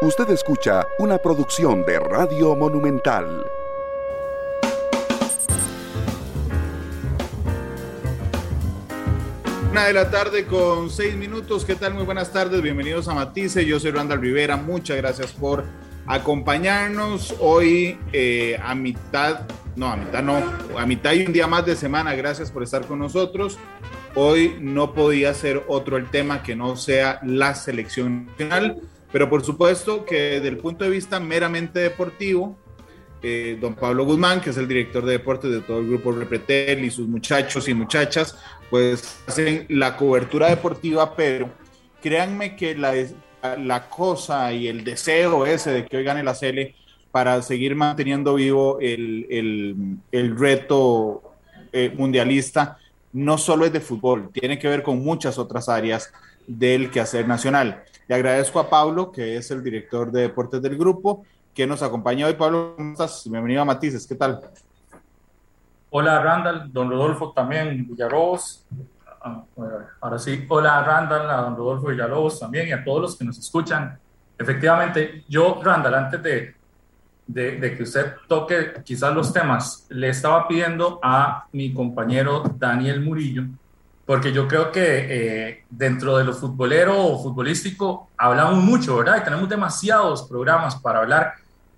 Usted escucha una producción de Radio Monumental. Una de la tarde con seis minutos. ¿Qué tal? Muy buenas tardes. Bienvenidos a Matice. Yo soy Randall Rivera. Muchas gracias por acompañarnos hoy eh, a mitad, no, a mitad no, a mitad y un día más de semana. Gracias por estar con nosotros. Hoy no podía ser otro el tema que no sea la selección nacional. Pero por supuesto que desde el punto de vista meramente deportivo, eh, don Pablo Guzmán, que es el director de deportes de todo el grupo Repretel y sus muchachos y muchachas, pues hacen la cobertura deportiva, pero créanme que la, la cosa y el deseo ese de que hoy gane la Cele para seguir manteniendo vivo el, el, el reto eh, mundialista no solo es de fútbol, tiene que ver con muchas otras áreas del quehacer nacional. Le agradezco a Pablo, que es el director de deportes del grupo, que nos acompaña hoy. Pablo, ¿cómo estás? Bienvenido a Matices, ¿qué tal? Hola Randall, don Rodolfo también, Villalobos. Ah, ahora sí, hola Randall, a don Rodolfo Villalobos también y a todos los que nos escuchan. Efectivamente, yo, Randall, antes de, de, de, que usted toque quizás los temas, le estaba pidiendo a mi compañero Daniel Murillo porque yo creo que eh, dentro de lo futbolero o futbolístico hablamos mucho, ¿verdad? Y tenemos demasiados programas para hablar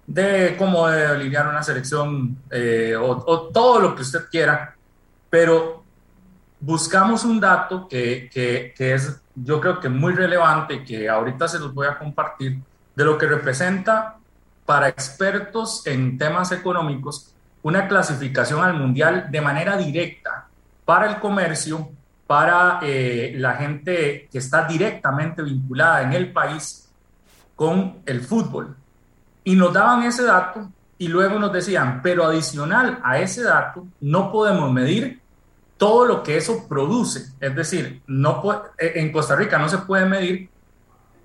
de cómo alinear una selección eh, o, o, todo lo que usted quiera, pero buscamos un dato que, que, que, es, yo creo que muy relevante, que ahorita se los voy a compartir, de lo que representa para expertos en temas económicos una clasificación al mundial de manera directa para el comercio para eh, la gente que está directamente vinculada en el país con el fútbol. Y nos daban ese dato y luego nos decían, pero adicional a ese dato, no podemos medir todo lo que eso produce. Es decir, no eh, en Costa Rica no se puede medir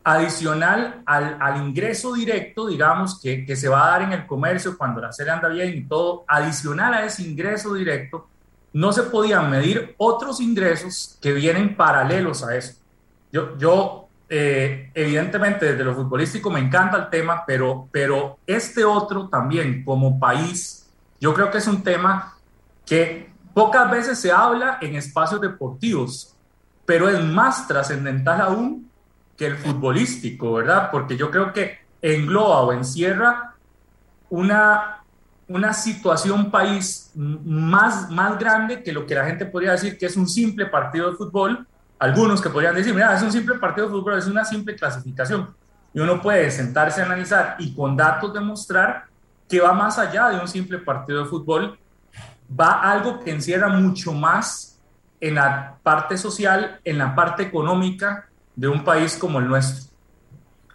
adicional al, al ingreso directo, digamos, que, que, se va a dar en el comercio cuando la serie anda bien y todo, adicional a ese ingreso directo, no se podían medir otros ingresos que vienen paralelos a eso. Yo, yo eh, evidentemente desde lo futbolístico me encanta el tema, pero, pero este otro también como país, yo creo que es un tema que pocas veces se habla en espacios deportivos, pero es más trascendental aún que el futbolístico, ¿verdad? Porque yo creo que engloba o encierra una una situación país más, más grande que lo que la gente podría decir que es un simple partido de fútbol. Algunos que podrían decir, mira, es un simple partido de fútbol, es una simple clasificación. Y uno puede sentarse a analizar y con datos demostrar que va más allá de un simple partido de fútbol, va algo que encierra mucho más en la parte social, en la parte económica de un país como el nuestro.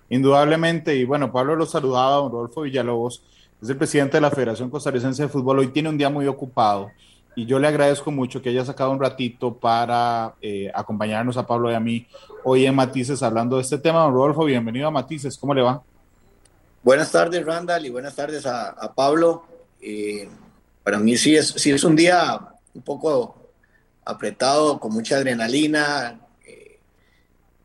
Indudablemente, y bueno, Pablo lo saludaba, Rodolfo Villalobos, es el presidente de la Federación Costarricense de Fútbol. Hoy tiene un día muy ocupado y yo le agradezco mucho que haya sacado un ratito para eh, acompañarnos a Pablo y a mí hoy en Matices hablando de este tema. Don Rodolfo, bienvenido a Matices. ¿Cómo le va? Buenas tardes, Randall, y buenas tardes a, Pablo. Eh, para mí sí es, sí es un día un poco apretado, con mucha adrenalina,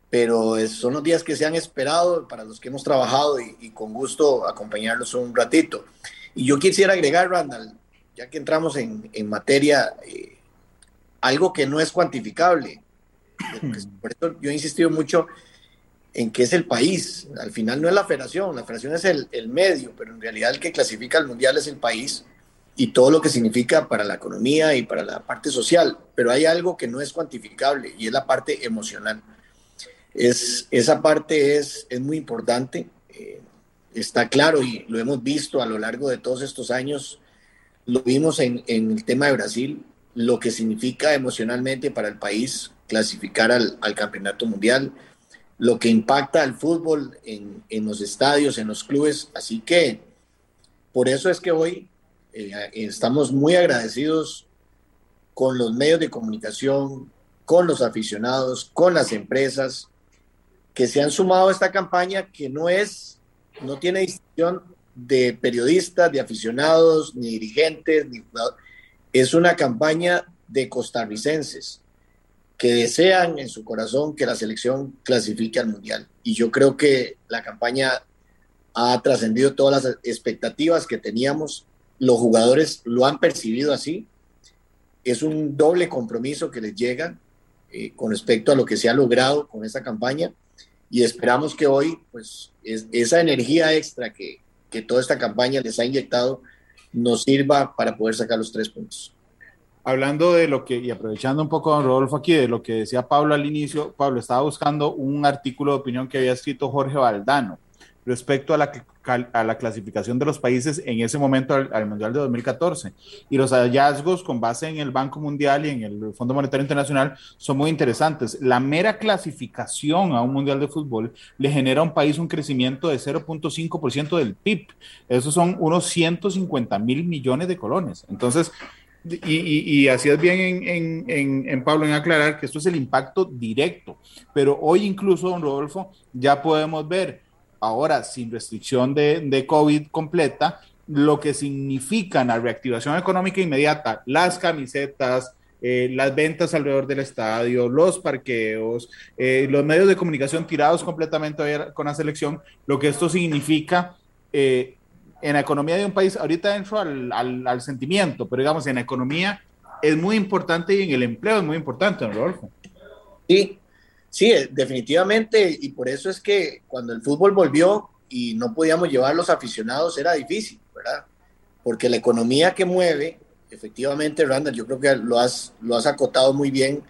pero son los días que se han esperado para los que hemos trabajado y, con gusto acompañarlos un ratito. Y yo quisiera agregar, Randall, ya que entramos en, en materia, eh, algo que no es cuantificable. Por eso yo he insistido mucho en que es el país. Al final no es la federación, la federación es el, el medio, pero en realidad el que clasifica al mundial es el país y todo lo que significa para la economía y para la parte social. Pero hay algo que no es cuantificable y es la parte emocional es, esa parte es, es muy importante. Eh, está claro y lo hemos visto a lo largo de todos estos años. Lo vimos en, en el tema de Brasil, lo que significa emocionalmente para el país clasificar al, al campeonato mundial, lo que impacta al fútbol en, en, los estadios, en los clubes. Así que por eso es que hoy eh, estamos muy agradecidos con los medios de comunicación, con los aficionados, con las empresas, que se han sumado a esta campaña que no es, no tiene distinción de periodistas, de aficionados, ni dirigentes, ni es una campaña de costarricenses que desean en su corazón que la selección clasifique al mundial. Y yo creo que la campaña ha trascendido todas las expectativas que teníamos, los jugadores lo han percibido así, es un doble compromiso que les llega eh, con respecto a lo que se ha logrado con esta campaña y esperamos que hoy pues esa energía extra que, que toda esta campaña les ha inyectado nos sirva para poder sacar los tres puntos. Hablando de lo que, y aprovechando un poco, don Rodolfo, aquí de lo que decía Pablo al inicio, Pablo estaba buscando un artículo de opinión que había escrito Jorge Valdano respecto a la, a la clasificación de los países en ese momento al, Mundial de 2014. Y los hallazgos con base en el Banco Mundial y en el Fondo Monetario Internacional son muy interesantes. La mera clasificación a un Mundial de Fútbol le genera a un país un crecimiento de 0.5% del PIB. Esos son unos 150 mil millones de colones. Entonces, y, y, así es bien en, en, en, Pablo en aclarar que esto es el impacto directo, pero hoy incluso, don Rodolfo, ya podemos ver ahora sin restricción de, de COVID completa, lo que significa la reactivación económica inmediata, las camisetas, eh, las ventas alrededor del estadio, los parqueos, eh, los medios de comunicación tirados completamente con la selección, lo que esto significa eh, en la economía de un país, ahorita entro al, al, al, sentimiento, pero digamos, en la economía es muy importante y en el empleo es muy importante, ¿no, Rodolfo? Sí, Sí, eh, definitivamente, y por eso es que cuando el fútbol volvió y no podíamos llevar los aficionados era difícil, ¿verdad? Porque la economía que mueve, efectivamente, Randall, yo creo que lo has, lo has acotado muy bien,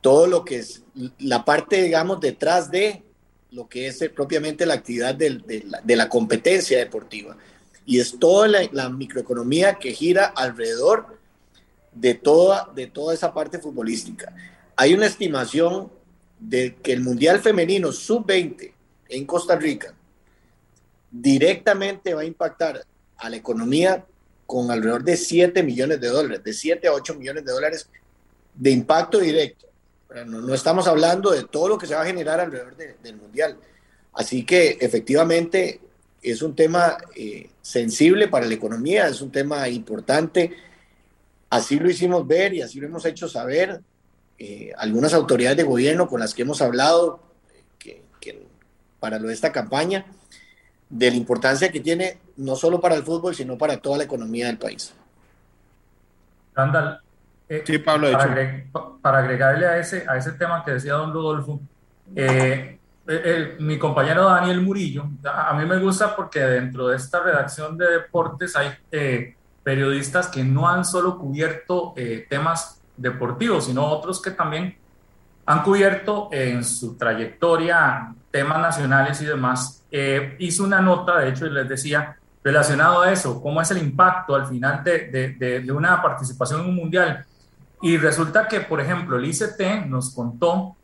todo lo que es la parte, digamos, detrás de lo que es eh, propiamente la actividad de, la, competencia deportiva. Y es toda la, la, microeconomía que gira alrededor de toda, de toda esa parte futbolística. Hay una estimación de que el Mundial Femenino Sub-20 en Costa Rica directamente va a impactar a la economía con alrededor de 7 millones de dólares, de 7 a 8 millones de dólares de impacto directo. No, estamos hablando de todo lo que se va a generar alrededor del Mundial. Así que efectivamente es un tema eh, sensible para la economía, es un tema importante. Así lo hicimos ver y así lo hemos hecho saber eh, algunas autoridades de gobierno con las que hemos hablado que, para lo de esta campaña, de la importancia que tiene no solo para el fútbol, sino para toda la economía del país. Randall, eh, sí, Pablo, para, agregarle a ese, a ese tema que decía don Rodolfo, eh, mi compañero Daniel Murillo, a, a, mí me gusta porque dentro de esta redacción de deportes hay periodistas que no han solo cubierto temas deportivos, sino otros que también han cubierto en su trayectoria temas nacionales y demás. Eh, hizo una nota, de hecho, y les decía, relacionado a eso, cómo es el impacto al final de, de, de, una participación en un mundial. Y resulta que, por ejemplo, el ICT nos contó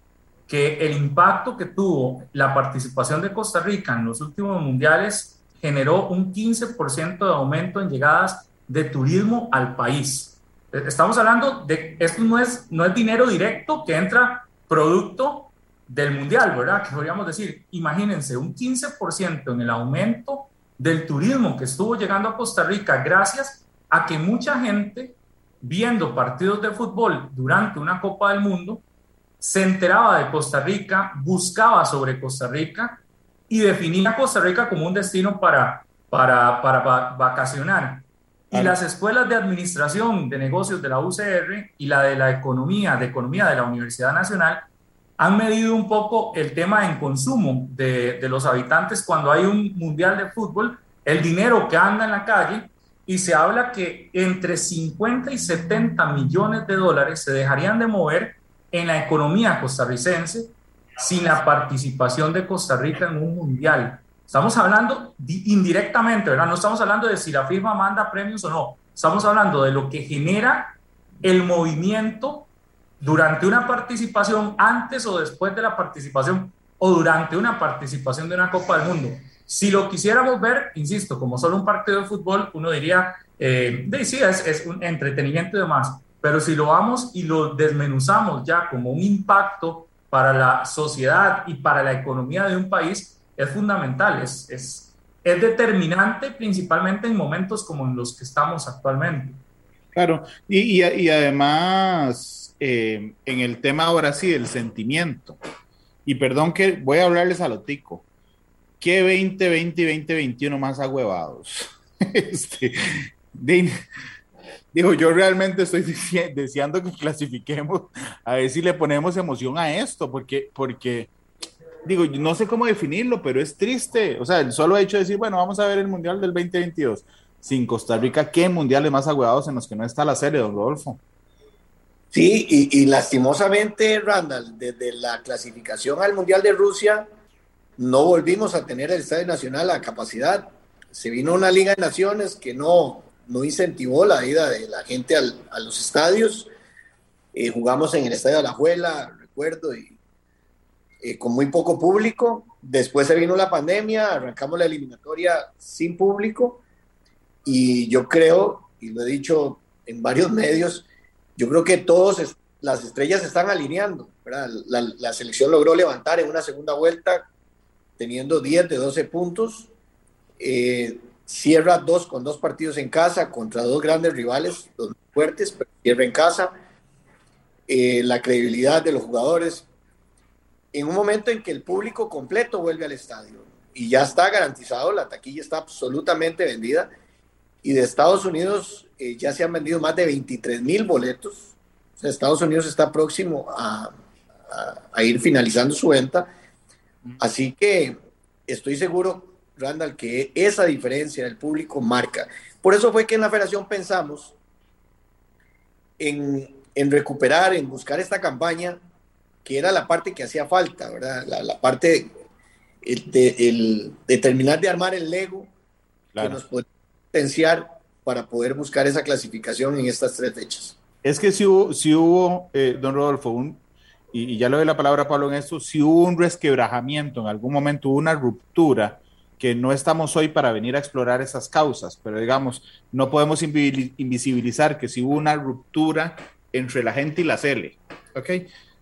que el impacto que tuvo la participación de Costa Rica en los últimos mundiales generó un 15% de aumento en llegadas de turismo al país. Estamos hablando de, esto no es, no es dinero directo que entra producto del mundial, ¿verdad? Que podríamos decir, imagínense, un 15% en el aumento del turismo que estuvo llegando a Costa Rica gracias a que mucha gente viendo partidos de fútbol durante una Copa del Mundo se enteraba de Costa Rica, buscaba sobre Costa Rica y definía Costa Rica como un destino para, para, para vacacionar. Y las escuelas de administración de negocios de la UCR y la de la economía, de economía de la Universidad Nacional, han medido un poco el tema en consumo de, de los habitantes cuando hay un mundial de fútbol, el dinero que anda en la calle, y se habla que entre 50 y 70 millones de dólares se dejarían de mover en la economía costarricense sin la participación de Costa Rica en un mundial. Estamos hablando indirectamente, ¿verdad? No estamos hablando de si la firma manda premios o no. Estamos hablando de lo que genera el movimiento durante una participación, antes o después de la participación, o durante una participación de una Copa del Mundo. Si lo quisiéramos ver, insisto, como solo un partido de fútbol, uno diría, eh, sí, es, es un entretenimiento y demás. Pero si lo vamos y lo desmenuzamos ya como un impacto para la sociedad y para la economía de un país, es fundamental, es, es, es determinante principalmente en momentos como en los que estamos actualmente. Claro, y, y, además eh, en el tema ahora sí del sentimiento, y perdón que voy a hablarles a lo tico, qué 2020 y 2021 más agüevados. Este, digo, yo realmente estoy deseando que clasifiquemos, a ver si le ponemos emoción a esto, porque, porque, digo, no sé cómo definirlo, pero es triste. O sea, el solo hecho de decir, bueno, vamos a ver el Mundial del 2022 sin Costa Rica, ¿qué mundiales más agüevados en los que no está la serie, don Rodolfo? Sí, y, y, lastimosamente, Randall, desde la clasificación al Mundial de Rusia, no volvimos a tener el Estadio Nacional a capacidad. Se vino una Liga de Naciones que no, no incentivó la ida de la gente al, a los estadios. Eh, jugamos en el Estadio de la Juela, recuerdo, y eh, con muy poco público. Después se vino la pandemia, arrancamos la eliminatoria sin público. Y yo creo, y lo he dicho en varios medios, yo creo que todos las estrellas se están alineando. La, selección logró levantar en una segunda vuelta teniendo 10 de 12 puntos. Eh, cierra dos con dos partidos en casa contra dos grandes rivales, dos fuertes, pero cierra en casa. Eh, la credibilidad de los jugadores en un momento en que el público completo vuelve al estadio y ya está garantizado, la taquilla está absolutamente vendida y de Estados Unidos eh, ya se han vendido más de 23 mil boletos. Estados Unidos está próximo a, ir finalizando su venta. Así que estoy seguro, Randall, que esa diferencia del público marca. Por eso fue que en la federación pensamos en, en recuperar, en buscar esta campaña, que era la parte que hacía falta, ¿verdad? La, la parte de, el, de terminar de armar el Lego que nos puede potenciar para poder buscar esa clasificación en estas tres fechas. Es que si hubo, si hubo eh, don Rodolfo, un, y, ya le doy la palabra a Pablo en esto, si hubo un resquebrajamiento, en algún momento hubo una ruptura, que no estamos hoy para venir a explorar esas causas, pero digamos, no podemos invisibilizar que si hubo una ruptura entre la gente y la CL, ¿ok?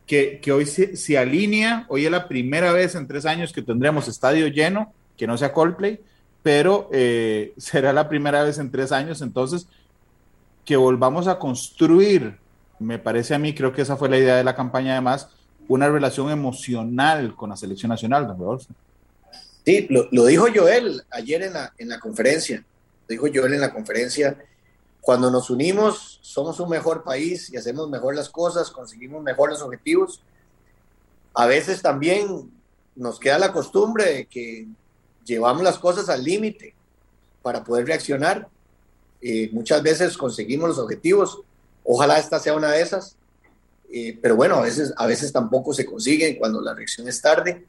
Que, que hoy se, se, alinea, hoy es la primera vez en tres años que tendremos estadio lleno, que no sea Coldplay, pero eh, será la primera vez en tres años, entonces, que volvamos a construir, me parece a mí, creo que esa fue la idea de la campaña además, una relación emocional con la selección nacional, don Rodolfo. Sí, lo, lo, dijo Joel ayer en la, en la conferencia, lo dijo Joel en la conferencia, cuando nos unimos somos un mejor país y hacemos mejor las cosas, conseguimos mejor los objetivos. A veces también nos queda la costumbre de que llevamos las cosas al límite para poder reaccionar. Eh, muchas veces conseguimos los objetivos. Ojalá esta sea una de esas. Eh, pero bueno, a veces, a veces tampoco se consiguen cuando la reacción es tarde.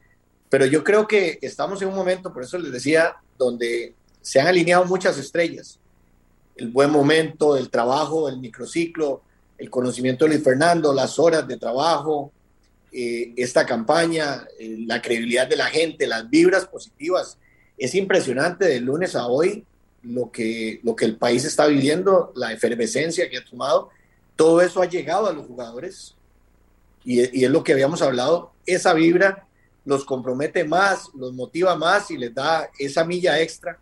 Pero yo creo que estamos en un momento, por eso les decía, donde se han alineado muchas estrellas. El buen momento, el trabajo, el microciclo, el conocimiento de Luis Fernando, las horas de trabajo, eh, esta campaña, la credibilidad de la gente, las vibras positivas es impresionante de lunes a hoy lo que, lo que el país está viviendo, la efervescencia que ha tomado. Todo eso ha llegado a los jugadores y, y es lo que habíamos hablado. Esa vibra los compromete más, los motiva más y les da esa milla extra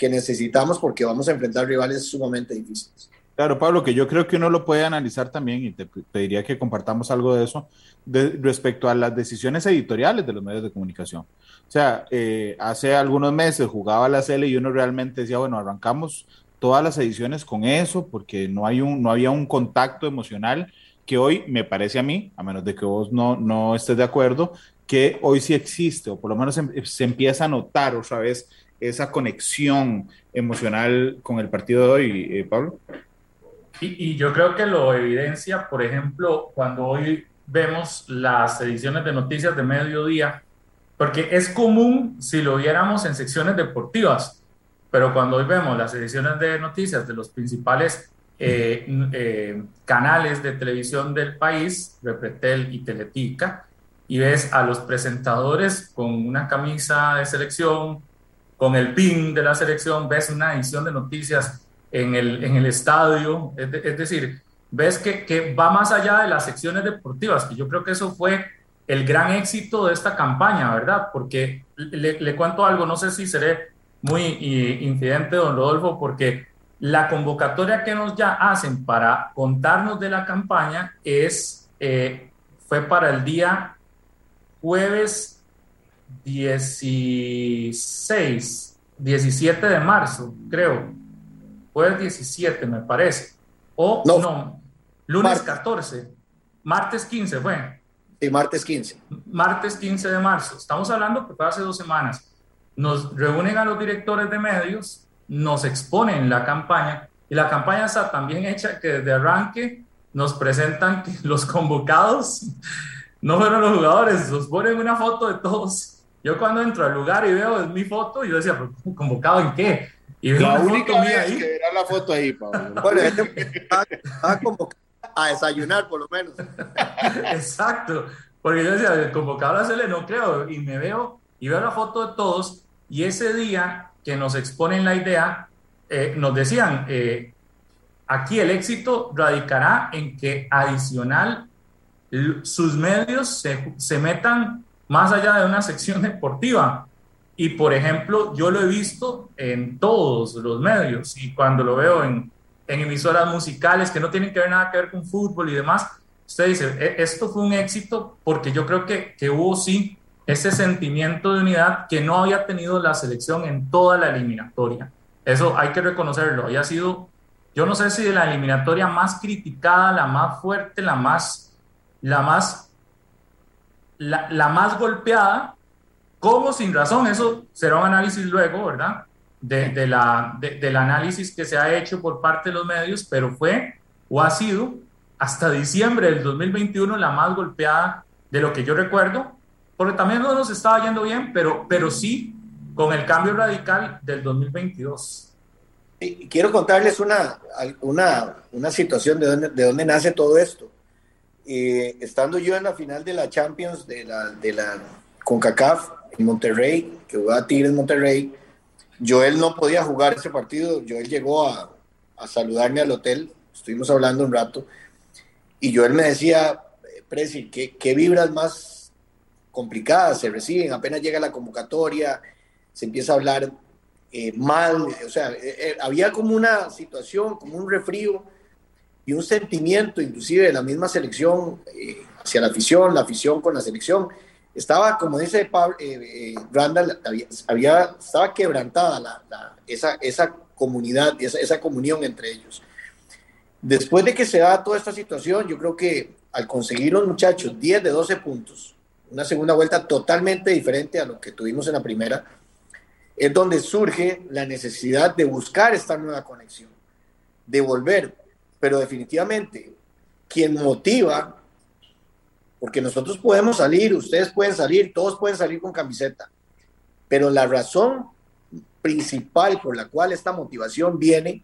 que necesitamos porque vamos a enfrentar rivales sumamente difíciles. Claro, Pablo, que yo creo que uno lo puede analizar también y te pediría que compartamos algo de eso de, respecto a las decisiones editoriales de los medios de comunicación. O sea, eh, hace algunos meses jugaba la CL y uno realmente decía, bueno, arrancamos todas las ediciones con eso porque no, hay un, no había un contacto emocional que hoy me parece a mí, a menos de que vos no, no estés de acuerdo, que hoy sí existe, o por lo menos se, se empieza a notar otra vez esa conexión emocional con el partido de hoy, eh, Pablo. Y, yo creo que lo evidencia, por ejemplo, cuando hoy vemos las ediciones de noticias de mediodía, porque es común si lo viéramos en secciones deportivas, pero cuando hoy vemos las ediciones de noticias de los principales eh, eh, canales de televisión del país, Repretel y Teletica, y ves a los presentadores con una camisa de selección, con el pin de la selección, ves una edición de noticias en el, en el estadio, es, de, es decir, ves que, que va más allá de las secciones deportivas, y yo creo que eso fue el gran éxito de esta campaña, ¿verdad? Porque le, cuento algo, no sé si seré muy infidente, don Rodolfo, porque la convocatoria que nos ya hacen para contarnos de la campaña es, eh, fue para el día jueves 16, 17 de marzo, creo. Fue el 17, me parece. O no, lunes 14, martes 15 fue. Sí, martes 15. Martes 15 de marzo. Estamos hablando que fue hace dos semanas. Nos reúnen a los directores de medios, nos exponen la campaña y la campaña está tan bien hecha que desde arranque nos presentan que los convocados no fueron los jugadores, nos ponen una foto de todos. Yo cuando entro al lugar y veo mi foto, yo decía, ¿convocado en qué? Y veo la única vez ahí. que verá la foto ahí, Pablo. Bueno, este a convocado a desayunar por lo menos. Exacto, porque yo decía, convocado a la no creo, y me veo y veo la foto de todos, y ese día que nos exponen la idea, eh, nos decían, eh, aquí el éxito radicará en que adicional sus medios se, se, metan más allá de una sección deportiva. Y por ejemplo, yo lo he visto en todos los medios y cuando lo veo en, en emisoras musicales que no tienen que ver nada que ver con fútbol y demás, usted dice, e, esto fue un éxito porque yo creo que, que hubo sí ese sentimiento de unidad que no había tenido la selección en toda la eliminatoria. Eso hay que reconocerlo. Había sido, yo no sé si de la eliminatoria más criticada, la más fuerte, la más la más, la, más golpeada, como sin razón, eso será un análisis luego, ¿verdad? De, la, del análisis que se ha hecho por parte de los medios, pero fue o ha sido hasta diciembre del 2021 la más golpeada de lo que yo recuerdo, porque también no nos estaba yendo bien, pero, pero sí con el cambio radical del 2022. Y quiero contarles una, una, una situación de dónde, de dónde nace todo esto. Eh, estando yo en la final de la Champions de la, CONCACAF en Monterrey, que jugaba Tigres Monterrey, Joel no podía jugar ese partido, Joel llegó a, saludarme al hotel, estuvimos hablando un rato, y Joel me decía, Presi, ¿qué, vibras más complicadas se reciben? Apenas llega la convocatoria, se empieza a hablar eh, mal, o sea, eh, había como una situación, como un refrío y un sentimiento inclusive de la misma selección eh, hacia la afición, la afición con la selección. Estaba, como dice Pablo, eh, eh, Randall, había, estaba quebrantada esa, esa comunidad, esa, esa comunión entre ellos. Después de que se da toda esta situación, yo creo que al conseguir los muchachos 10 de 12 puntos, una segunda vuelta totalmente diferente a lo que tuvimos en la primera, es donde surge la necesidad de buscar esta nueva conexión, de volver pero definitivamente quien motiva, porque nosotros podemos salir, ustedes pueden salir, todos pueden salir con camiseta, pero la razón principal por la cual esta motivación viene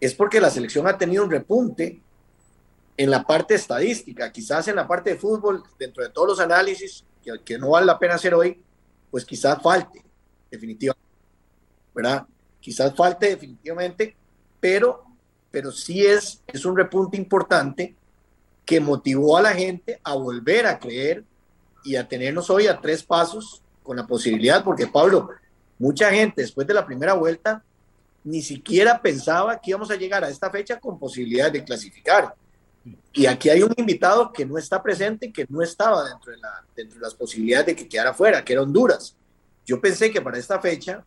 es porque la selección ha tenido un repunte en la parte estadística, quizás en la parte de fútbol, dentro de todos los análisis que, no vale la pena hacer hoy, pues quizás falte, definitivamente, ¿verdad? Quizás falte definitivamente, pero pero sí es, es un repunte importante que motivó a la gente a volver a creer y a tenernos hoy a tres pasos con la posibilidad, porque Pablo, mucha gente después de la primera vuelta ni siquiera pensaba que íbamos a llegar a esta fecha con posibilidad de clasificar. Y aquí hay un invitado que no está presente, que no estaba dentro de, la, dentro de las posibilidades de que quedara fuera, que era Honduras. Yo pensé que para esta fecha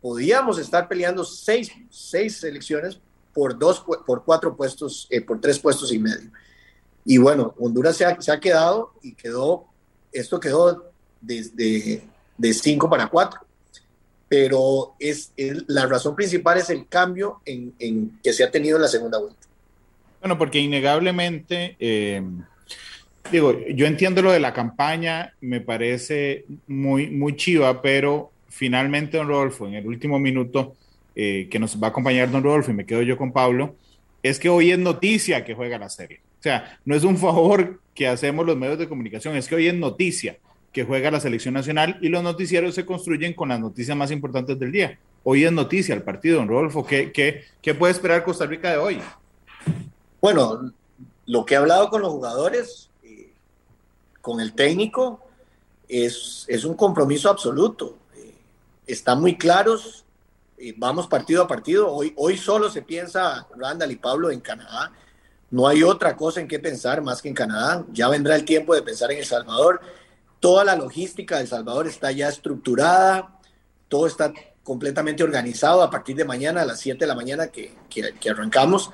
podíamos estar peleando seis, seis selecciones por, dos, por cuatro puestos, eh, por tres puestos y medio. Y bueno, Honduras se ha, se ha quedado y quedó, esto quedó desde de cinco para cuatro. Pero es, la razón principal es el cambio en, en, que se ha tenido en la segunda vuelta. Bueno, porque innegablemente, eh, digo, yo entiendo lo de la campaña, me parece muy, muy chiva, pero finalmente, don Rodolfo, en el último minuto, eh, que nos va a acompañar don Rodolfo y me quedo yo con Pablo, es que hoy es noticia que juega la serie. O sea, no es un favor que hacemos los medios de comunicación, es que hoy es noticia que juega la selección nacional y los noticieros se construyen con las noticias más importantes del día. Hoy es noticia el partido, don Rodolfo. ¿Qué, qué, qué puede esperar Costa Rica de hoy? Bueno, lo que he hablado con los jugadores, eh, con el técnico, es, es un compromiso absoluto. Eh, están muy claros vamos partido a partido. Hoy, hoy solo se piensa, Randall y Pablo, en Canadá. No hay otra cosa en qué pensar más que en Canadá. Ya vendrá el tiempo de pensar en El Salvador. toda la logística de El Salvador está ya estructurada, todo está completamente organizado a partir de mañana a las 7 de la mañana que, que, arrancamos,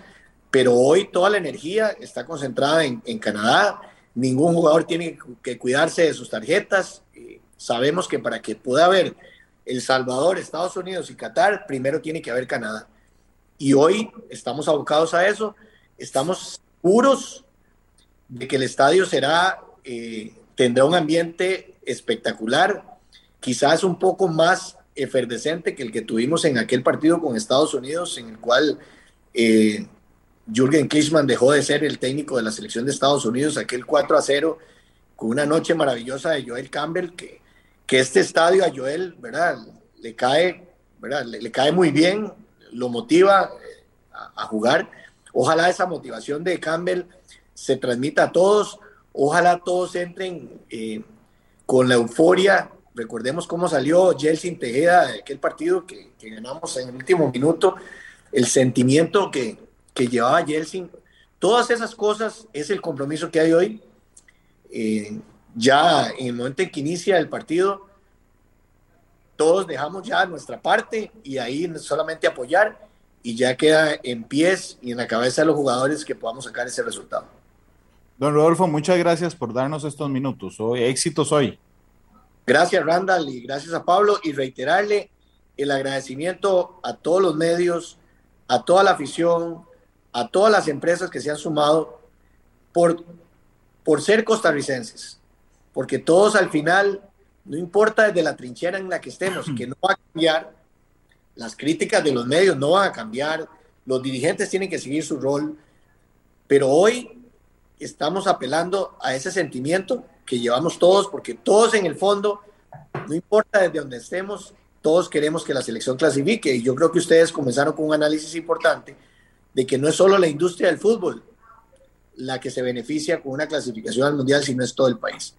pero hoy toda la energía está concentrada en, en, Canadá, ningún jugador tiene que cuidarse de sus tarjetas, eh, sabemos que para que pueda haber El Salvador, Estados Unidos y Qatar, primero tiene que haber Canadá. Y hoy estamos abocados a eso, estamos seguros de que el estadio será, eh, tendrá un ambiente espectacular, quizás un poco más efervescente que el que tuvimos en aquel partido con Estados Unidos, en el cual eh, Jürgen Klinsmann dejó de ser el técnico de la selección de Estados Unidos, aquel 4 a 0, con una noche maravillosa de Joel Campbell, que, que este estadio a Joel, ¿verdad? Le cae, ¿verdad? Le, cae muy bien, lo motiva eh, a, jugar. Ojalá esa motivación de Campbell se transmita a todos, ojalá todos entren eh, con la euforia Recordemos cómo salió Jelsin Tejeda de aquel partido que, ganamos en el último minuto, el sentimiento que, que llevaba Jelsin. Todas esas cosas es el compromiso que hay hoy. Eh, ya en el momento en que inicia el partido, todos dejamos ya nuestra parte y ahí solamente apoyar y ya queda en pies y en la cabeza de los jugadores que podamos sacar ese resultado. Don Rodolfo, muchas gracias por darnos estos minutos. Hoy, éxitos hoy. Gracias Randall y gracias a Pablo y reiterarle el agradecimiento a todos los medios, a toda la afición, a todas las empresas que se han sumado por, por ser costarricenses, porque todos al final, no importa desde la trinchera en la que estemos, que no va a cambiar, las críticas de los medios no van a cambiar, los dirigentes tienen que seguir su rol, pero hoy estamos apelando a ese sentimiento que llevamos todos, porque todos en el fondo, no importa desde donde estemos, todos queremos que la selección clasifique. Y yo creo que ustedes comenzaron con un análisis importante de que no es solo la industria del fútbol la que se beneficia con una clasificación al mundial, sino es todo el país.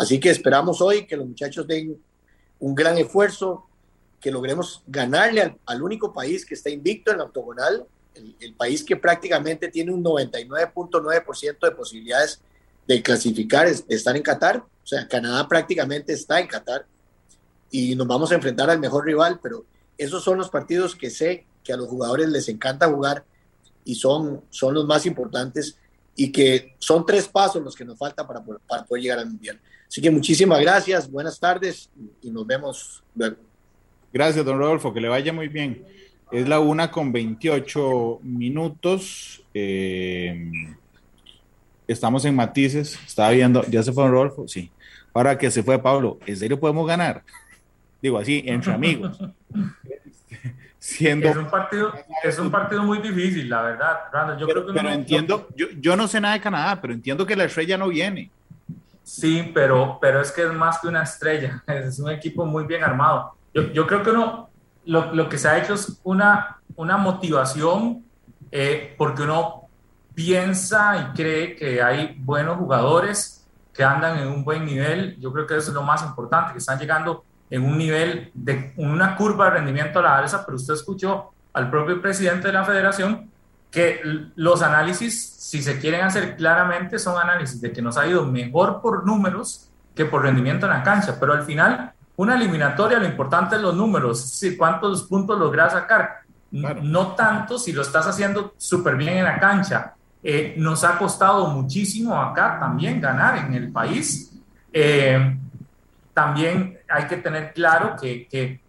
Así que esperamos hoy que los muchachos den un gran esfuerzo, que logremos ganarle al, único país que está invicto en la octogonal, el, país que prácticamente tiene un 99.9% de posibilidades de clasificar, de estar en Qatar. O sea, Canadá prácticamente está en Qatar y nos vamos a enfrentar al mejor rival, pero esos son los partidos que sé que a los jugadores les encanta jugar y son, son los más importantes y que son tres pasos los que nos faltan para, para poder llegar al Mundial. Así que muchísimas gracias, buenas tardes y nos vemos luego. Gracias, don Rodolfo, que le vaya muy bien. Es la una con 28 minutos. Eh, estamos en matices, estaba viendo, ya se fue Rodolfo, sí. Ahora que se fue Pablo, ¿en serio podemos ganar? Digo así, entre amigos. Siendo... Es un, partido, es un partido muy difícil, la verdad, Yo pero, creo que entiendo, yo, yo no sé nada de Canadá, pero entiendo que la estrella no viene. Sí, pero, pero es que es más que una estrella, es un equipo muy bien armado. Yo, yo creo que uno, lo, lo, que se ha hecho es una, una motivación, eh, porque uno piensa y cree que hay buenos jugadores que andan en un buen nivel. Yo creo que eso es lo más importante, que están llegando en un nivel de una curva de rendimiento a la alza, pero usted escuchó al propio presidente de la federación que los análisis, si se quieren hacer claramente, son análisis de que nos ha ido mejor por números que por rendimiento en la cancha, pero al final una eliminatoria, lo importante es los números, si cuántos puntos logras sacar, no tanto si lo estás haciendo súper bien en la cancha. Eh, nos ha costado muchísimo acá también ganar en el país. Eh, también hay que tener claro que, que,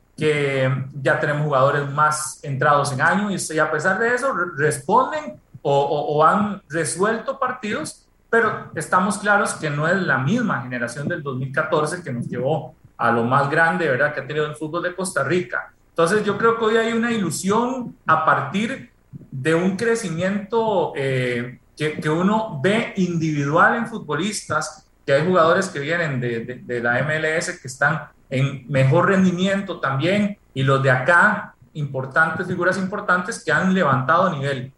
ya tenemos jugadores más entrados en años y, a pesar de eso responden o, han resuelto partidos, pero estamos claros que no es la misma generación del 2014 que nos llevó a lo más grande, ¿verdad?, que ha tenido el fútbol de Costa Rica. Entonces yo creo que hoy hay una ilusión a partir de un crecimiento eh, que, uno ve individual en futbolistas, que hay jugadores que vienen de, de, la MLS que están en mejor rendimiento también, y los de acá, importantes, figuras importantes que han levantado nivel.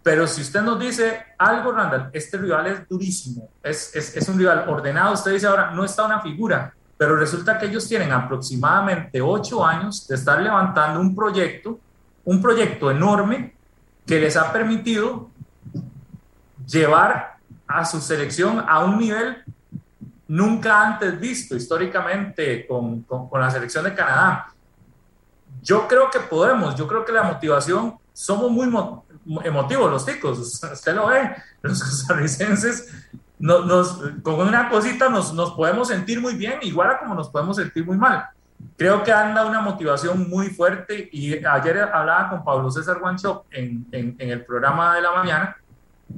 Pero si usted nos dice algo, Randall, este rival es durísimo, es, es, es, un rival ordenado, usted dice ahora, no está una figura, pero resulta que ellos tienen aproximadamente ocho años de estar levantando un proyecto, un proyecto enorme que les ha permitido llevar a su selección a un nivel nunca antes visto históricamente con, con, la selección de Canadá. Yo creo que podemos, yo creo que la motivación, somos muy emotivos los ticos, usted lo ve, los costarricenses, nos, con una cosita nos, nos podemos sentir muy bien, igual como nos podemos sentir muy mal. Creo que anda una motivación muy fuerte y ayer hablaba con Pablo César Guancho en, en, en el programa de la mañana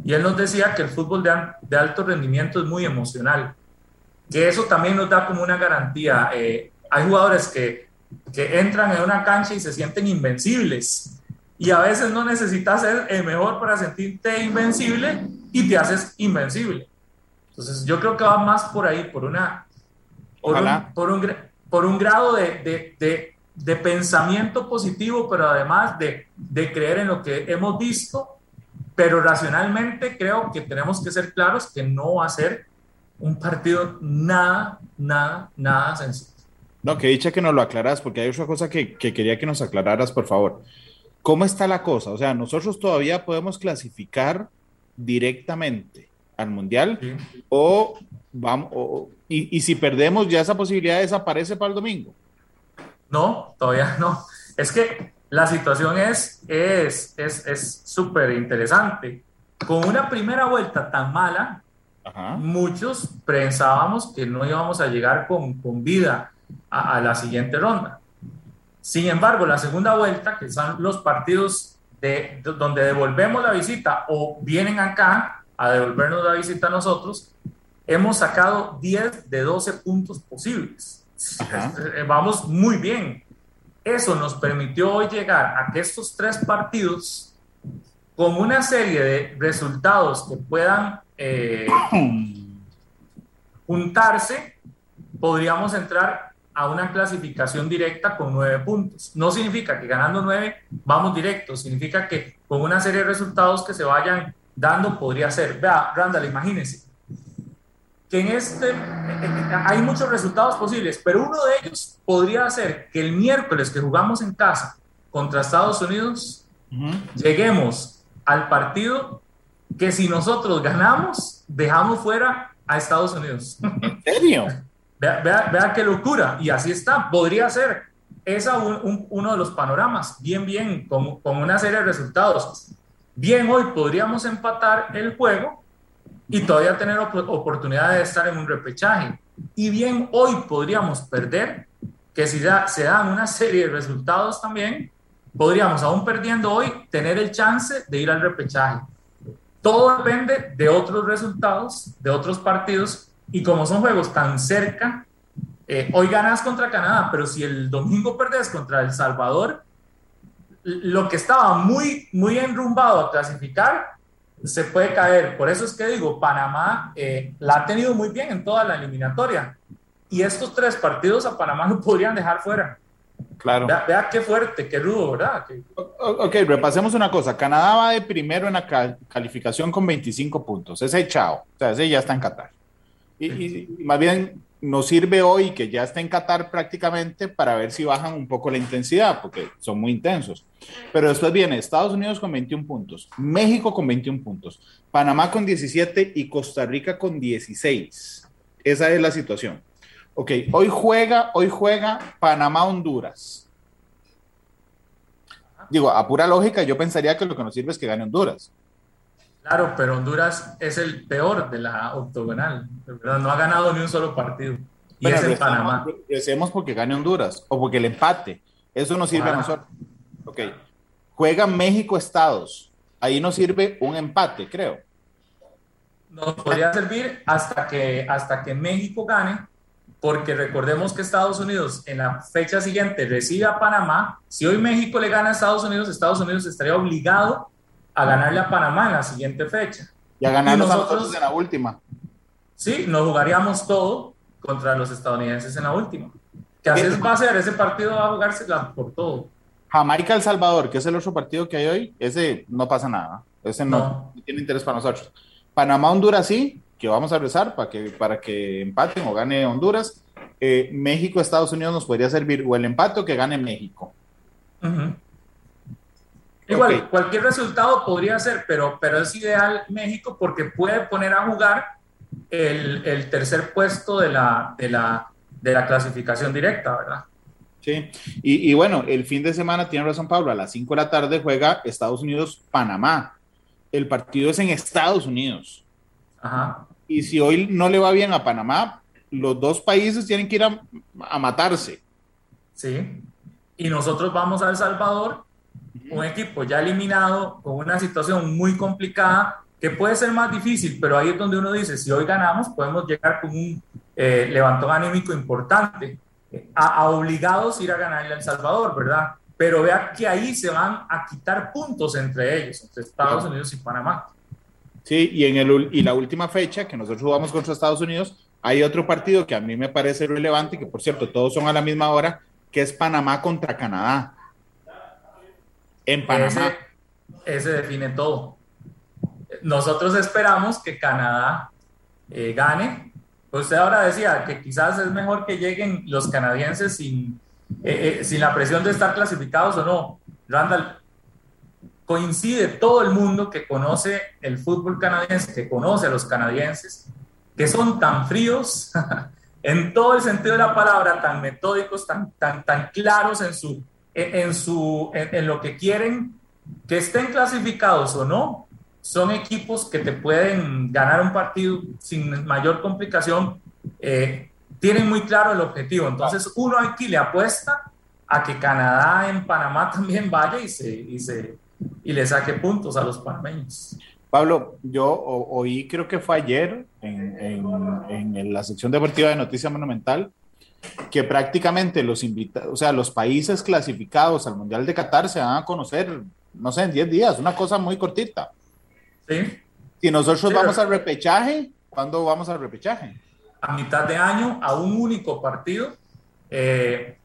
y él nos decía que el fútbol de, de alto rendimiento es muy emocional que eso también nos da como una garantía. Eh, hay jugadores que, que entran en una cancha y se sienten invencibles y a veces no necesitas ser el mejor para sentirte invencible y te haces invencible. Entonces yo creo que va más por ahí, por una... Por un, por un, por un, grado de, de, de, de, pensamiento positivo, pero además de, de creer en lo que hemos visto, pero racionalmente creo que tenemos que ser claros que no va a ser un partido nada, nada, nada sencillo. No, que dicha que nos lo aclaras, porque hay otra cosa que, que, quería que nos aclararas, por favor. ¿Cómo está la cosa? O sea, nosotros todavía podemos clasificar directamente al Mundial o vamos, y, y, si perdemos ya esa posibilidad desaparece para el domingo. No, todavía no. Es que la situación es es súper es, interesante. Con una primera vuelta tan mala, muchos pensábamos que no íbamos a llegar con, con vida a, la siguiente ronda. Sin embargo, la segunda vuelta, que son los partidos de, donde devolvemos la visita o vienen acá a devolvernos la visita a nosotros, hemos sacado 10 de 12 puntos posibles. Eh, vamos muy bien. Eso nos permitió hoy llegar a que estos tres partidos, con una serie de resultados que puedan eh, juntarse, podríamos entrar a una clasificación directa con nueve puntos. No significa que ganando nueve vamos directo, significa que con una serie de resultados que se vayan dando podría ser. Vea, Randall, imagínense que en este hay muchos resultados posibles, pero uno de ellos podría ser que el miércoles que jugamos en casa contra Estados Unidos, lleguemos al partido que si nosotros ganamos, dejamos fuera a Estados Unidos. ¿En serio? vea, vea, qué locura. Y así está. Podría ser. Esa un, uno de los panoramas. Bien, bien, con, con una serie de resultados. Bien, hoy podríamos empatar el juego y todavía tener oportunidad de estar en un repechaje. Y bien, hoy podríamos perder, que si ya se dan una serie de resultados también, podríamos, aún perdiendo hoy, tener el chance de ir al repechaje. Todo depende de otros resultados, de otros partidos, y como son juegos tan cerca, eh, hoy ganas contra Canadá, pero si el domingo perdes contra El Salvador, lo que estaba muy, muy enrumbado a clasificar se puede caer. Por eso es que digo, Panamá eh, la ha tenido muy bien en toda la eliminatoria. Y estos tres partidos a Panamá no podrían dejar fuera. Claro. Vea, qué fuerte, qué rudo, ¿verdad? Ok, repasemos una cosa. Canadá va de primero en la calificación con 25 puntos. Ese chao. O sea, ese ya está en Qatar. Y, más bien nos sirve hoy que ya está en Qatar prácticamente para ver si bajan un poco la intensidad, porque son muy intensos. Pero después viene Estados Unidos con 21 puntos, México con 21 puntos, Panamá con 17 y Costa Rica con 16. Esa es la situación. Ok, hoy juega, hoy juega Panamá-Honduras. Digo, a pura lógica, yo pensaría que lo que nos sirve es que gane Honduras. Claro, pero Honduras es el peor de la octogonal. No ha ganado ni un solo partido. Y es en Panamá. Decimos porque gane Honduras o porque el empate. Eso nos sirve a nosotros. Ok. Juega México-Estados. Ahí nos sirve un empate, creo. Nos podría servir hasta que, hasta que México gane porque recordemos que Estados Unidos en la fecha siguiente recibe a Panamá. Si hoy México le gana a Estados Unidos, Estados Unidos estaría obligado a ganarle a Panamá en la siguiente fecha. Y a ganarnos nosotros en la última. Sí, nos jugaríamos todo contra los estadounidenses en la última. Que así va a ser, ese partido va a jugarse por todo. Jamaica El Salvador, que es el otro partido que hay hoy, ese no pasa nada. Ese no, no tiene interés para nosotros. Panamá Honduras sí, que vamos a rezar para que, para que empaten o gane Honduras. Eh, México, Estados Unidos nos podría servir o el empate o que gane México. Igual, cualquier resultado podría ser, pero, pero es ideal México porque puede poner a jugar el, el tercer puesto de la, de, la, de la clasificación directa, ¿verdad? Sí, y, y, bueno, el fin de semana tiene razón Pablo, a las 5 de la tarde juega Estados Unidos-Panamá. El partido es en Estados Unidos. Ajá. Y si hoy no le va bien a Panamá, los dos países tienen que ir a, a matarse. Sí, y nosotros vamos a El Salvador, un equipo ya eliminado, con una situación muy complicada, que puede ser más difícil, pero ahí es donde uno dice, si hoy ganamos, podemos llegar con un eh, levantón anímico importante, a, a, obligados a ir a ganarle a El Salvador, ¿verdad? Pero vea que ahí se van a quitar puntos entre ellos, entre Estados Unidos y Panamá. Sí, y, en el, y la última fecha que nosotros jugamos contra Estados Unidos, hay otro partido que a mí me parece relevante, que por cierto, todos son a la misma hora, que es Panamá contra Canadá. Ese define todo. Nosotros esperamos que Canadá eh, gane. Usted ahora decía que quizás es mejor que lleguen los canadienses sin, eh, eh, sin la presión de estar clasificados o no. Randall, coincide todo el mundo que conoce el fútbol canadiense, que conoce a los canadienses, que son tan fríos, en todo el sentido de la palabra, tan metódicos, tan, tan, tan claros en, su, en, su, en, lo que quieren, que estén clasificados o no, son equipos que te pueden ganar un partido sin mayor complicación, eh, tienen muy claro el objetivo. Entonces, uno aquí le apuesta a que Canadá en Panamá también vaya y, se, y, le saque puntos a los panameños. Pablo, yo oí, creo que fue ayer, en, en, en la sección deportiva de Noticia Monumental, que prácticamente los invitados, o sea, los países clasificados al Mundial de Qatar se van a conocer, no sé, en 10 días, una cosa muy cortita. ¿Sí? Si nosotros sí, vamos al repechaje, ¿cuándo vamos al repechaje? A mitad de año, a un único partido. Eh,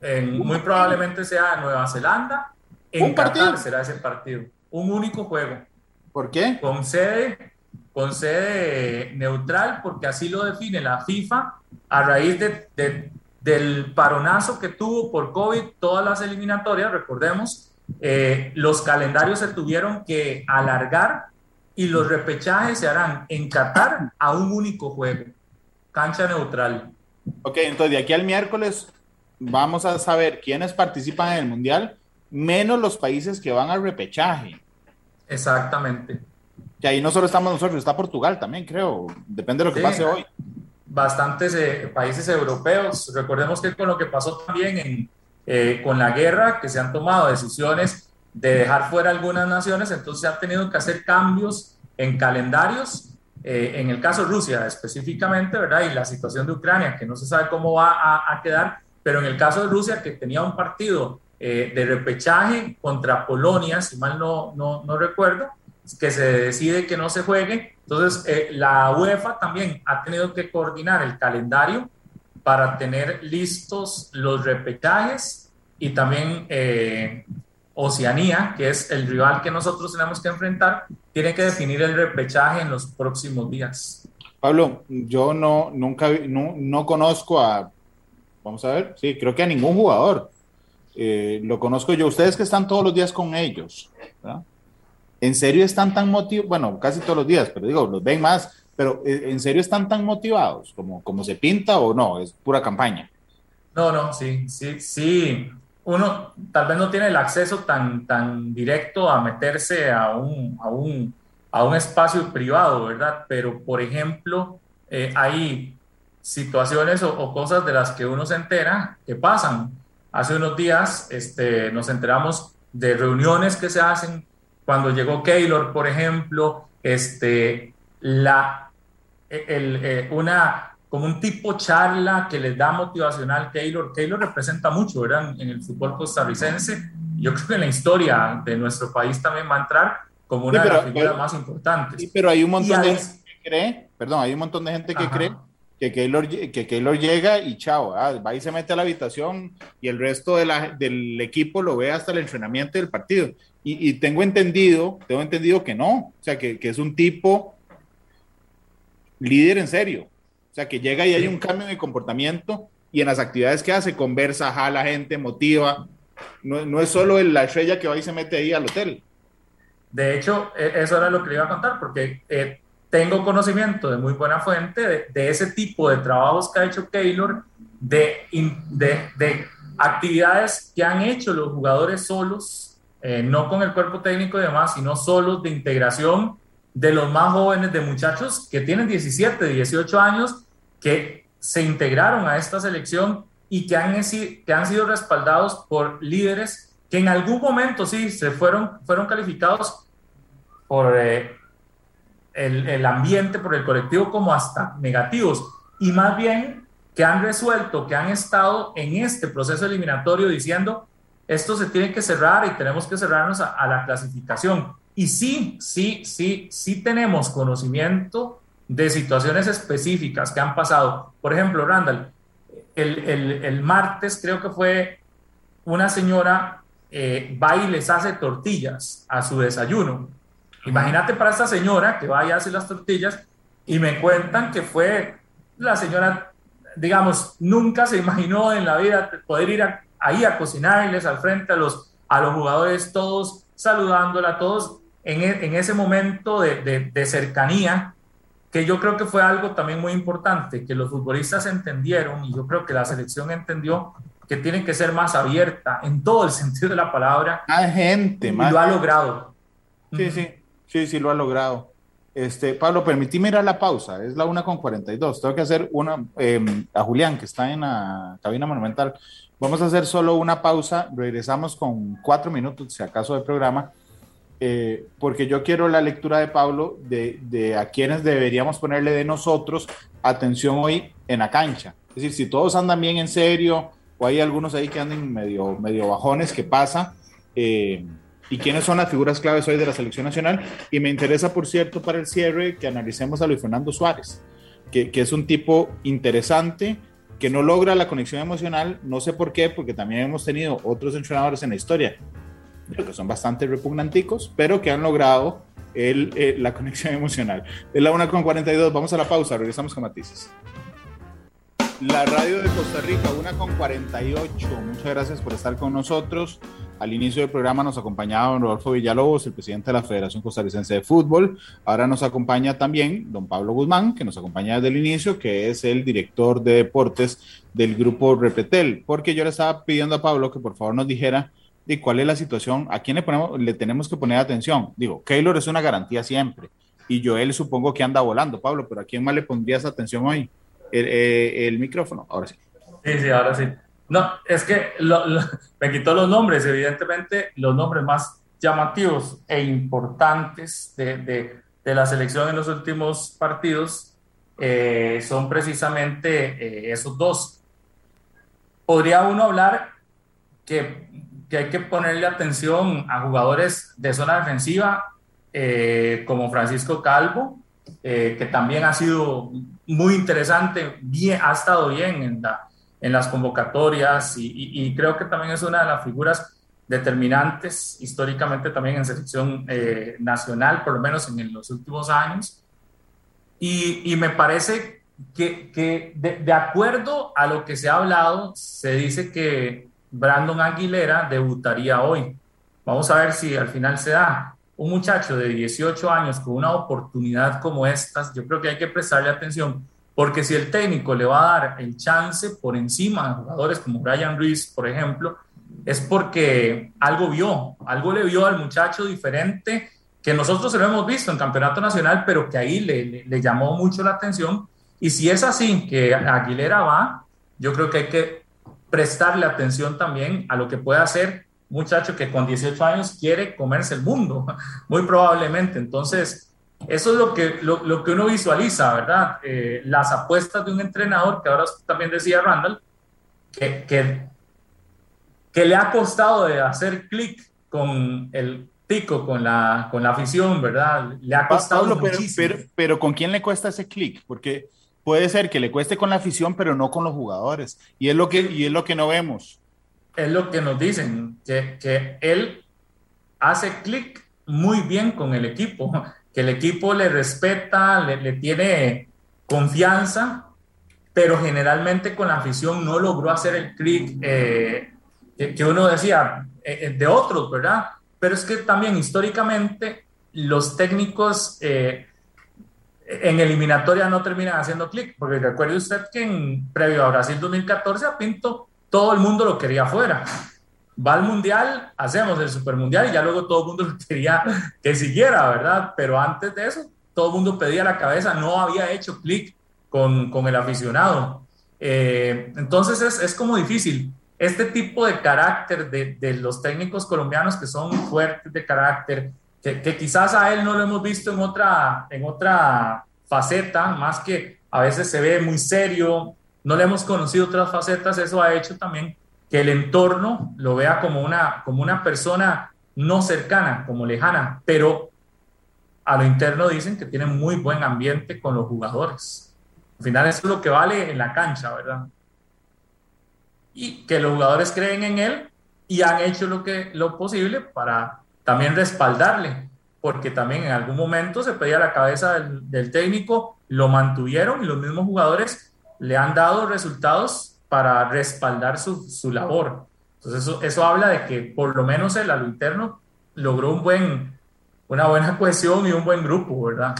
en, muy probablemente sea Nueva Zelanda. En ¿Un Qatar partido? será ese partido. Un único juego. ¿Por qué? Con sede, con sede neutral, porque así lo define la FIFA a raíz de, de, del paronazo que tuvo por COVID todas las eliminatorias, recordemos, eh, los calendarios se tuvieron que alargar y los repechajes se harán en Qatar a un único juego, cancha neutral. Ok, entonces de aquí al miércoles vamos a saber quiénes participan en el Mundial, menos los países que van al repechaje. Exactamente. Y ahí no solo estamos nosotros, está Portugal también, creo. Depende de lo que sí, pase hoy. Bastantes eh, países europeos. Recordemos que con lo que pasó también en, eh, con la guerra, que se han tomado decisiones de dejar fuera algunas naciones, entonces se han tenido que hacer cambios en calendarios. Eh, en el caso de Rusia específicamente, ¿verdad? Y la situación de Ucrania, que no se sabe cómo va a, a quedar, pero en el caso de Rusia, que tenía un partido eh, de repechaje contra Polonia, si mal no, no, no recuerdo, que se decide que no se juegue. Entonces, eh, la UEFA también ha tenido que coordinar el calendario para tener listos los repechajes y también eh, Oceanía, que es el rival que nosotros tenemos que enfrentar, tiene que definir el repechaje en los próximos días. Pablo, yo no, nunca, no, no conozco a, vamos a ver, sí, creo que a ningún jugador. Eh, lo conozco yo, ustedes que están todos los días con ellos, ¿verdad? ¿En serio están tan motivados? Bueno, casi todos los días, pero digo, los ven más, pero eh, ¿en serio están tan motivados como, como se pinta o no? Es pura campaña. No, no, sí, sí, sí. Uno tal vez no tiene el acceso tan, tan directo a meterse a un, a un, a un espacio privado, ¿verdad? Pero, por ejemplo, eh, hay situaciones o, o, cosas de las que uno se entera que pasan. Hace unos días este, nos enteramos de reuniones que se hacen cuando llegó Keylor, por ejemplo, este, la, el, el, una, como un tipo charla que les da motivacional Keylor. Keylor representa mucho, ¿verdad? En el fútbol costarricense. Yo creo que en la historia de nuestro país también va a entrar como una sí, pero, de las figuras más importantes. Sí, pero hay un montón de gente que cree, perdón, hay un montón de gente que Ajá. cree que Keylor, que llega y chao, va y se mete a la habitación y el resto de la, del equipo lo ve hasta el entrenamiento del partido. Y, y, tengo entendido, tengo entendido que no, o sea, que, que, es un tipo líder en serio, o sea, que llega y hay un cambio de comportamiento y en las actividades que hace, conversa, jala gente, motiva, no, no es solo la estrella que va y se mete ahí al hotel. De hecho, e, eso era lo que le iba a contar, porque eh, tengo conocimiento de muy buena fuente de, ese tipo de trabajos que ha hecho Keylor, de, de, de, actividades que han hecho los jugadores solos, eh, no con el cuerpo técnico y demás, sino solos de integración de los más jóvenes, de muchachos que tienen 17, 18 años, que se integraron a esta selección y que han, que han sido respaldados por líderes que en algún momento sí se fueron, fueron calificados por eh, el, ambiente, por el colectivo como hasta negativos y más bien que han resuelto, que han estado en este proceso eliminatorio diciendo esto se tiene que cerrar y tenemos que cerrarnos a, la clasificación. Y sí, sí, sí, sí tenemos conocimiento de situaciones específicas que han pasado. Por ejemplo, Randall, el, el, el martes creo que fue una señora eh, va y les hace tortillas a su desayuno. Imagínate para esta señora que va y hace las tortillas y me cuentan que fue la señora, digamos, nunca se imaginó en la vida poder ir ahí a cocinarles al frente a los, a los jugadores todos, saludándola a todos en, e, en ese momento de, de, de cercanía que yo creo que fue algo también muy importante, que los futbolistas entendieron y yo creo que la selección entendió que tiene que ser más abierta en todo el sentido de la palabra. Más gente, y más. lo ha logrado. Sí, sí, sí, sí, lo ha logrado. Este, Pablo, permití mirar la pausa, es la una con 42. Tengo que hacer una eh, a Julián, que está en la cabina monumental. Vamos a hacer solo una pausa, regresamos con cuatro minutos, si acaso, de programa eh, porque yo quiero la lectura de Pablo de, de, a quienes deberíamos ponerle de nosotros atención hoy en la cancha. Es decir, si todos andan bien en serio, o hay algunos ahí que andan medio, medio bajones, ¿qué pasa? Eh, y quiénes son las figuras claves hoy de la selección nacional. Y me interesa, por cierto, para el cierre, que analicemos a Luis Fernando Suárez, que, que es un tipo interesante que no logra la conexión emocional, no sé por qué, porque también hemos tenido otros entrenadores en la historia que son bastante repugnanticos, pero que han logrado el, eh, la conexión emocional. Es la 1 con 42, vamos a la pausa, regresamos con matices. La radio de Costa Rica, 1 con 48. Muchas gracias por estar con nosotros. Al inicio del programa nos acompañaba don Rodolfo Villalobos, el presidente de la Federación Costarricense de Fútbol. Ahora nos acompaña también don Pablo Guzmán, que nos acompaña desde el inicio, que es el director de deportes del grupo Repetel. Porque yo le estaba pidiendo a Pablo que por favor nos dijera y cuál es la situación, a quién le, ponemos, le tenemos que poner atención. Digo, Keylor es una garantía siempre y Joel supongo que anda volando, Pablo, pero ¿a quién más le pondrías atención hoy? El, eh, el micrófono, ahora sí. Sí, sí, ahora sí. No, es que me quitó los nombres, evidentemente los nombres más llamativos e importantes de, de, de la selección en los últimos partidos eh, son precisamente eh, esos dos. Podría uno hablar que que hay que ponerle atención a jugadores de zona defensiva eh, como Francisco Calvo, que también ha sido muy interesante, bien, ha estado bien en, la, en las convocatorias y, y, y, creo que también es una de las figuras determinantes históricamente también en selección eh, nacional, por lo menos en, los últimos años. Y, y me parece que, que de, de acuerdo a lo que se ha hablado, se dice que Brandon Aguilera debutaría hoy. Vamos a ver si al final se da. Un muchacho de 18 años con una oportunidad como estas, yo creo que hay que prestarle atención, porque si el técnico le va a dar el chance por encima de jugadores como Brian Ruiz, por ejemplo, es porque algo vio, algo le vio al muchacho diferente que nosotros se lo hemos visto en Campeonato Nacional, pero que ahí le, llamó mucho la atención. Y si es así que Aguilera va, yo creo que hay que prestarle atención también a lo que puede hacer muchacho que con 18 años quiere comerse el mundo, muy probablemente. Entonces, eso es lo que, lo, lo que uno visualiza, ¿verdad? Eh, las apuestas de un entrenador, que ahora también decía Randall, que, que, que le ha costado de hacer clic con el tico, con la, con la afición, ¿verdad? Le ha costado Pablo, muchísimo. Pero, pero, pero ¿con quién le cuesta ese clic? Porque puede ser que le cueste con la afición, pero no con los jugadores. Y es lo que, y es lo que no vemos. Es lo que nos dicen, que, que él hace clic muy bien con el equipo, que el equipo le respeta, le, tiene confianza, pero generalmente con la afición no logró hacer el clic eh, que, uno decía eh, de otros, ¿verdad? Pero es que también históricamente los técnicos... Eh, en eliminatoria no terminan haciendo clic, porque recuerde usted que en previo a Brasil 2014 a Pinto todo el mundo lo quería fuera. Va al Mundial, hacemos el Super Mundial y ya luego todo el mundo quería que siguiera, ¿verdad? Pero antes de eso, todo el mundo pedía la cabeza, no había hecho clic con, con, el aficionado. Eh, entonces es, es, como difícil. Este tipo de carácter de, de, los técnicos colombianos que son fuertes de carácter, que, que, quizás a él no lo hemos visto en otra, en otra faceta, más que a veces se ve muy serio, no le hemos conocido otras facetas, eso ha hecho también que el entorno lo vea como una, como una persona no cercana, como lejana, pero a lo interno dicen que tiene muy buen ambiente con los jugadores. Al final eso es lo que vale en la cancha, ¿verdad? Y que los jugadores creen en él y han hecho lo, que, lo posible para también respaldarle, porque también en algún momento se pedía la cabeza del técnico, lo mantuvieron y los mismos jugadores le han dado resultados para respaldar su, su labor. Entonces eso, eso habla de que por lo menos él a lo interno logró un buen, una buena cohesión y un buen grupo, ¿verdad?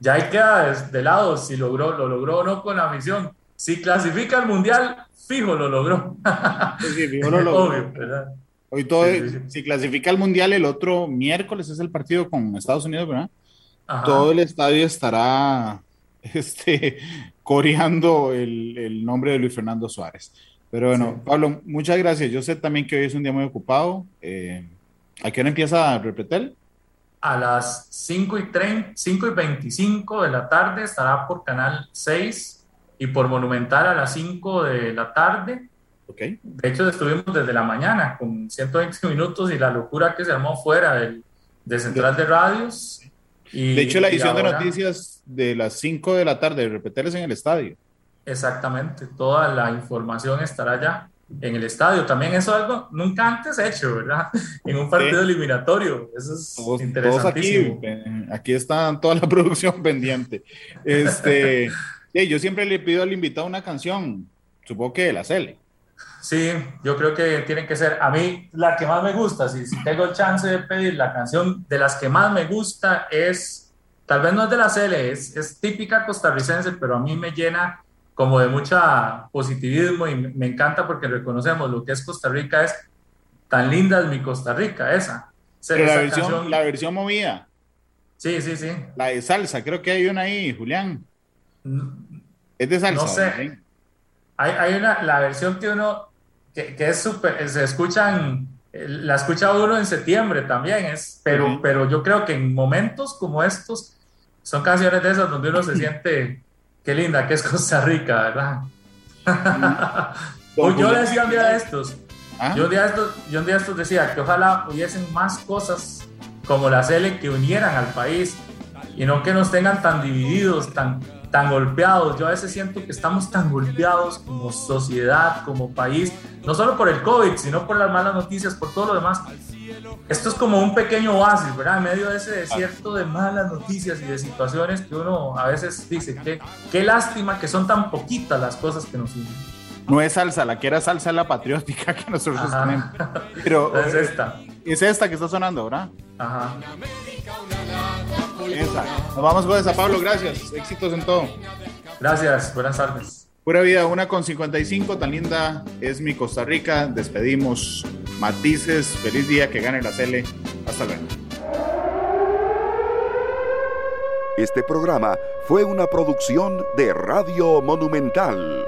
Ya ahí queda de lado si logró, lo logró o no con la misión. Si clasifica al mundial, fijo lo logró. Sí, fijo lo logró. Obvio, ¿verdad? Hoy todo, sí, sí, si clasifica al mundial el otro miércoles es el partido con Estados Unidos, ¿verdad? Ajá. Todo el estadio estará este, coreando el, el, nombre de Luis Fernando Suárez. Pero bueno, Pablo, muchas gracias. Yo sé también que hoy es un día muy ocupado. Eh, ¿A qué hora empieza Repetel? a las 5 y, 30, 5 y 25 de la tarde estará por Canal 6 y por Monumental a las 5 de la tarde. Okay. De hecho, estuvimos desde la mañana con 120 minutos y la locura que se armó fuera del, de Central de, de Radios. Y, de hecho, la edición ahora, de noticias de las 5 de la tarde, repetirles en el estadio. Exactamente, toda la información estará allá en el estadio. También eso es algo nunca antes hecho, ¿verdad? En un partido sí. eliminatorio. Eso es todos, interesantísimo. Todos aquí, aquí está toda la producción pendiente. Este, sí, yo siempre le pido al invitado una canción, supongo que de la Cele. Sí, yo creo que tienen que ser, a mí la que más me gusta, si, si tengo el chance de pedir la canción de las que más me gusta es, tal vez no es de la Cele, es, es típica costarricense, pero a mí me llena como de mucha positivismo y me encanta porque reconocemos lo que es Costa Rica es tan linda es mi Costa Rica esa. Pero esa la, versión, canción, la versión movida. Sí, sí, sí. La de salsa, creo que hay una ahí, Julián. Es de salsa. No sé. Hay, hay, una, la versión que uno, que, que es súper, se escuchan, la escucha uno en septiembre también, es, pero, uh -huh. pero yo creo que en momentos como estos, son canciones de esas donde uno se siente Qué linda que es Costa Rica, ¿verdad? pues yo decía un día de estos, ¿Ah? yo, un día de estos, yo un día de estos decía que ojalá hubiesen más cosas como la CL que unieran al país y no que nos tengan tan divididos, tan, tan golpeados. Yo a veces siento que estamos tan golpeados como sociedad, como país, no solo por el COVID, sino por las malas noticias, por todo lo demás. Esto es como un pequeño oasis, ¿verdad? En medio de ese desierto de malas noticias y de situaciones que uno a veces dice que qué lástima que son tan poquitas las cosas que nos unen. No es salsa, la que era salsa es la patriótica que nosotros Ajá. tenemos. Pero es esta. Es esta que está sonando, ¿verdad? Ajá. Esa. Nos vamos con esa, Pablo. Gracias. Éxitos en todo. Gracias. Buenas tardes. Pura vida, una con 55, tan linda es mi Costa Rica. Despedimos matices. Feliz día, que gane la Cele. Hasta luego. Este programa fue una producción de Radio Monumental.